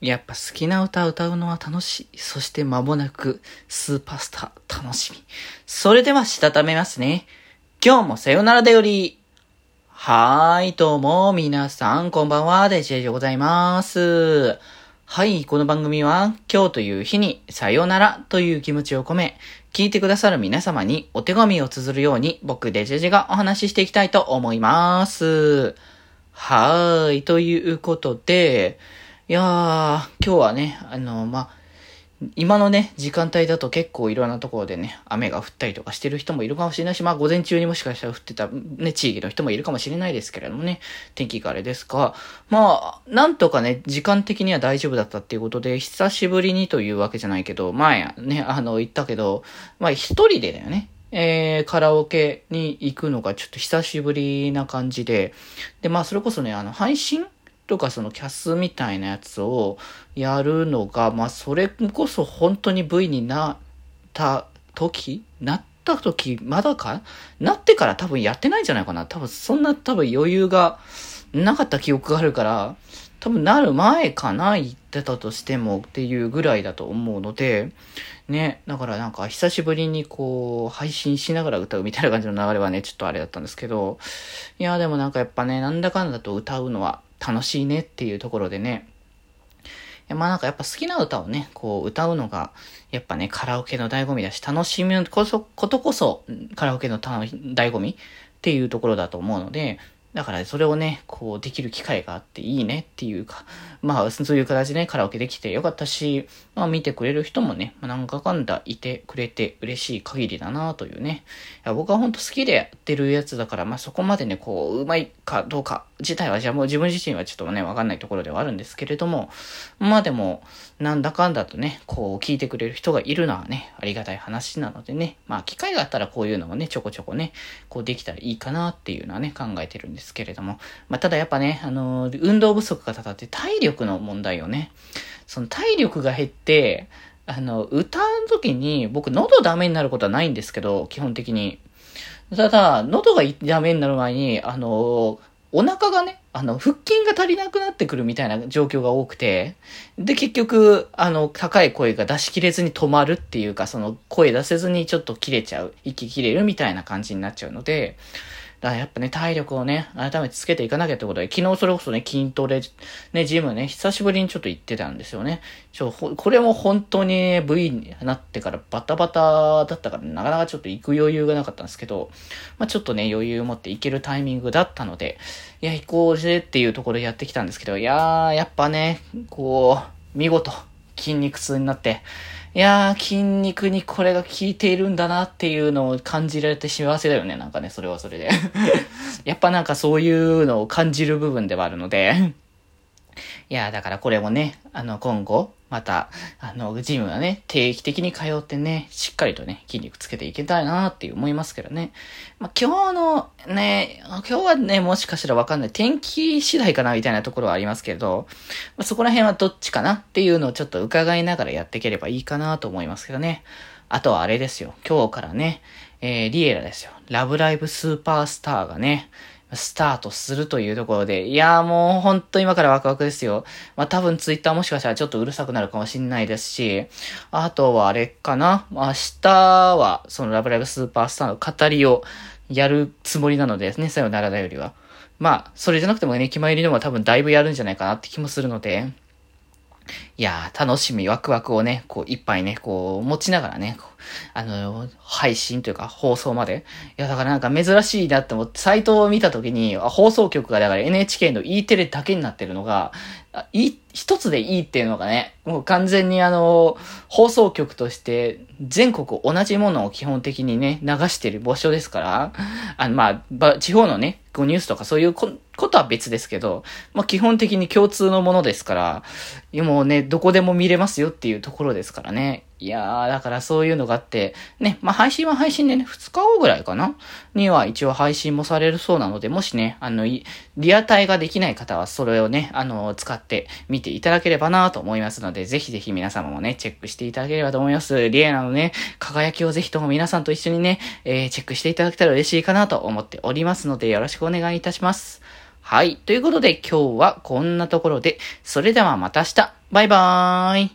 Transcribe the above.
やっぱ好きな歌歌うのは楽しい。そして間もなくスーパースター楽しみ。それではしたためますね。今日もさよならだより。はーい、どうも、皆さん、こんばんは、デジェジでございます。はい、この番組は、今日という日に、さよならという気持ちを込め、聞いてくださる皆様にお手紙を綴るように、僕、デジェジがお話ししていきたいと思います。はーい、ということで、いやー、今日はね、あの、まあ、今のね、時間帯だと結構いろんなところでね、雨が降ったりとかしてる人もいるかもしれないし、まあ午前中にもしかしたら降ってたね、地域の人もいるかもしれないですけれどもね、天気があれですが、まあ、なんとかね、時間的には大丈夫だったっていうことで、久しぶりにというわけじゃないけど、前ね、あの、言ったけど、まあ一人でだよね。えー、カラオケに行くのがちょっと久しぶりな感じで、で、まあそれこそね、あの、配信とかそのキャスみたいなやつをやるのが、まあそれこそ本当に V になった時なった時、まだか？なってから多分やってないんじゃないかな。多分そんな多分余裕がなかった記憶があるから、多分なる前かな言ってたとしてもっていうぐらいだと思うので、ね、だからなんか久しぶりにこう配信しながら歌うみたいな感じの流れはね、ちょっとあれだったんですけど、いやでもなんかやっぱね、なんだかんだと歌うのは楽しいねっていうところでね、まあなんかやっぱ好きな歌をね、こう歌うのが、やっぱね、カラオケの醍醐味だし、楽しむこそ、ことこそ、カラオケの醍醐味っていうところだと思うので、だからそれをね、こうできる機会があっていいねっていうか、まあそういう形でね、カラオケできてよかったし、まあ見てくれる人もね、まあ、なんかかんだいてくれて嬉しい限りだなというね。いや僕はほんと好きでやってるやつだから、まあそこまでね、こう、うまいかどうか自体は、じゃあもう自分自身はちょっとね、わかんないところではあるんですけれども、まあでも、なんだかんだとね、こう聞いてくれる人がいるのはね、ありがたい話なのでね、まあ機会があったらこういうのもね、ちょこちょこね、こうできたらいいかなっていうのはね、考えてるんですですけれども、まあただやっぱね、あのー、運動不足がたたって体力の問題をね、その体力が減って、あの、歌う時に、僕喉ダメになることはないんですけど、基本的に。ただ、喉がダメになる前に、あの、お腹がね、あの、腹筋が足りなくなってくるみたいな状況が多くて、で、結局、あの、高い声が出し切れずに止まるっていうか、その、声出せずにちょっと切れちゃう、息切れるみたいな感じになっちゃうので、だからやっぱね、体力をね、改めてつけていかなきゃってことで、昨日それこそね、筋トレ、ね、ジムね、久しぶりにちょっと行ってたんですよね。ちょ、これも本当に V になってからバタバタだったから、なかなかちょっと行く余裕がなかったんですけど、まあちょっとね、余裕を持って行けるタイミングだったので、いや、行こうぜっていうところでやってきたんですけど、いやー、やっぱね、こう、見事、筋肉痛になって、いやー、筋肉にこれが効いているんだなっていうのを感じられて幸せだよね。なんかね、それはそれで。やっぱなんかそういうのを感じる部分ではあるので。いや、だからこれもね、あの、今後、また、あの、ジムはね、定期的に通ってね、しっかりとね、筋肉つけていけたいなって思いますけどね。まあ、今日のね、今日はね、もしかしたらわかんない。天気次第かなみたいなところはありますけど、まあ、そこら辺はどっちかなっていうのをちょっと伺いながらやっていければいいかなと思いますけどね。あとはあれですよ。今日からね、えー、リエラですよ。ラブライブスーパースターがね、スタートするというところで、いやーもうほんと今からワクワクですよ。まあ多分ツイッターもしかしたらちょっとうるさくなるかもしんないですし、あとはあれかな。明日はそのラブライブスーパースターの語りをやるつもりなのでですね、さよならだよりは。まあ、それじゃなくてもね、決まりのも多分だいぶやるんじゃないかなって気もするので、いやー、楽しみ、ワクワクをね、こう、いっぱいね、こう、持ちながらね、あの、配信というか放送まで。いや、だからなんか珍しいなって思って、サイトを見たときに、放送局がだから NHK の E テレだけになってるのが、い、一つでいいっていうのがね、もう完全にあの、放送局として全国同じものを基本的にね、流してる場所ですから、あの、まあ、地方のね、こうニュースとかそういうことは別ですけど、まあ基本的に共通のものですから、もうね、どこでも見れますよっていうところですからね。いやー、だからそういうのがあって、ね、まあ配信は配信でね、2日後ぐらいかな？には一応配信もされるそうなので、もしね、あの、リアタイができない方はそれをね、あの、使って見ていただければなと思いますので、ぜひぜひ皆様もね、チェックしていただければと思います。リエナのね、輝きをぜひとも皆さんと一緒にね、えー、チェックしていただけたら嬉しいかなと思っておりますので、よろしくお願いいたします。はい。ということで今日はこんなところで、それではまた明日。バイバーイ。